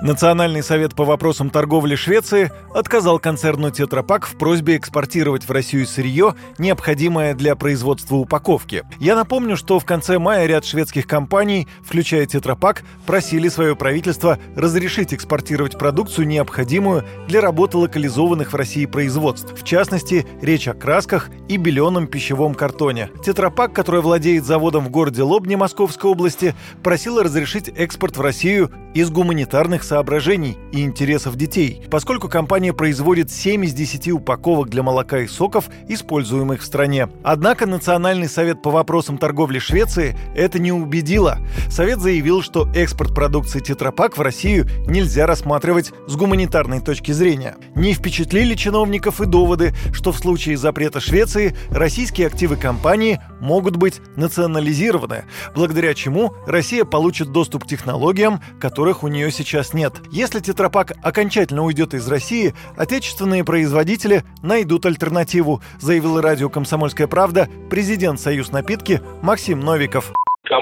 Национальный совет по вопросам торговли Швеции отказал концерну «Тетрапак» в просьбе экспортировать в Россию сырье, необходимое для производства упаковки. Я напомню, что в конце мая ряд шведских компаний, включая «Тетрапак», просили свое правительство разрешить экспортировать продукцию, необходимую для работы локализованных в России производств. В частности, речь о красках и беленом пищевом картоне. «Тетрапак», который владеет заводом в городе Лобне Московской области, просила разрешить экспорт в Россию из гуманитарных соображений и интересов детей, поскольку компания производит 7 из 10 упаковок для молока и соков, используемых в стране. Однако Национальный совет по вопросам торговли Швеции это не убедило. Совет заявил, что экспорт продукции Тетрапак в Россию нельзя рассматривать с гуманитарной точки зрения. Не впечатлили чиновников и доводы, что в случае запрета Швеции российские активы компании могут быть национализированы, благодаря чему Россия получит доступ к технологиям, которых у нее сейчас нет. Если тетрапак окончательно уйдет из России, отечественные производители найдут альтернативу, заявил радио «Комсомольская правда» президент «Союз напитки» Максим Новиков.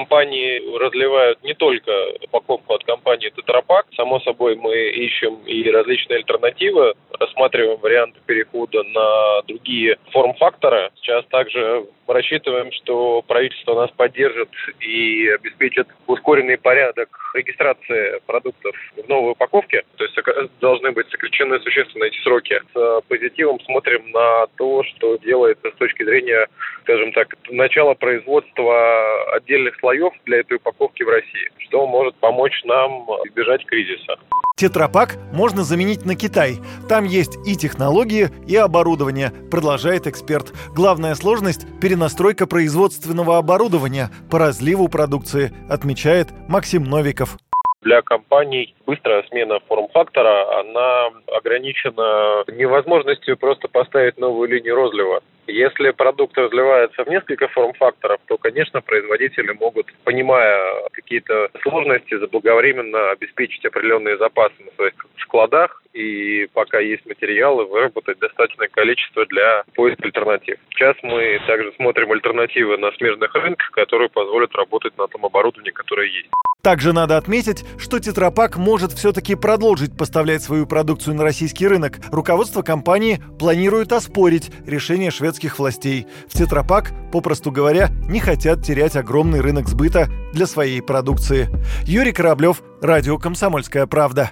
Компании разливают не только упаковку от компании Тетрапак. Само собой, мы ищем и различные альтернативы, рассматриваем варианты перехода на другие форм-факторы. Сейчас также рассчитываем, что правительство нас поддержит и обеспечит ускоренный порядок регистрации продуктов в новой упаковке. То есть должны быть сокращены существенно эти сроки. С позитивом смотрим на то, что делается с точки зрения, скажем так, начала производства отдельных слоев для этой упаковки в России, что может помочь нам избежать кризиса. Тетрапак можно заменить на Китай. Там есть и технологии, и оборудование, продолжает эксперт. Главная сложность – перенастройка производственного оборудования по разливу продукции, отмечает Максим Новиков для компаний быстрая смена форм-фактора, она ограничена невозможностью просто поставить новую линию розлива. Если продукт разливается в несколько форм-факторов, то, конечно, производители могут, понимая какие-то сложности, заблаговременно обеспечить определенные запасы на своих складах и пока есть материалы, выработать достаточное количество для поиска альтернатив. Сейчас мы также смотрим альтернативы на смежных рынках, которые позволят работать на том оборудовании, которое есть. Также надо отметить, что Тетрапак может все-таки продолжить поставлять свою продукцию на российский рынок. Руководство компании планирует оспорить решение шведских властей. В Тетрапак, попросту говоря, не хотят терять огромный рынок сбыта для своей продукции. Юрий Кораблев, Радио «Комсомольская правда».